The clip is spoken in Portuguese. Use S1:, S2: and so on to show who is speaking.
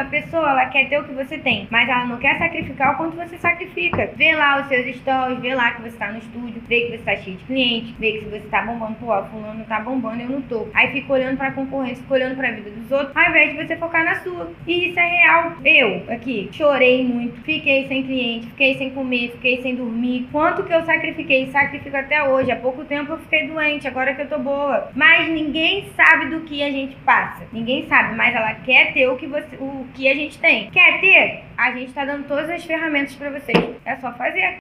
S1: a pessoa ela quer ter o que você tem, mas ela não quer sacrificar o quanto você sacrifica. Vê lá os seus stories, vê lá que você tá no estúdio, vê que você tá cheio de cliente, vê que você tá bombando, pô, fulano tá bombando, eu não tô. Aí fica olhando pra concorrência, fica olhando pra vida dos outros, ao invés de você focar na sua. E isso é real. Eu, aqui, chorei muito, fiquei sem cliente, fiquei sem comer, fiquei sem dormir. Quanto que eu sacrifiquei? Sacrifico até hoje. Há pouco tempo eu fiquei doente, agora que eu tô boa. Mas ninguém sabe do que a gente passa. Ninguém sabe, mas ela quer ter o que, você, o que a gente tem. Quer ter? A gente tá dando todas as ferramentas pra vocês. É só fazer.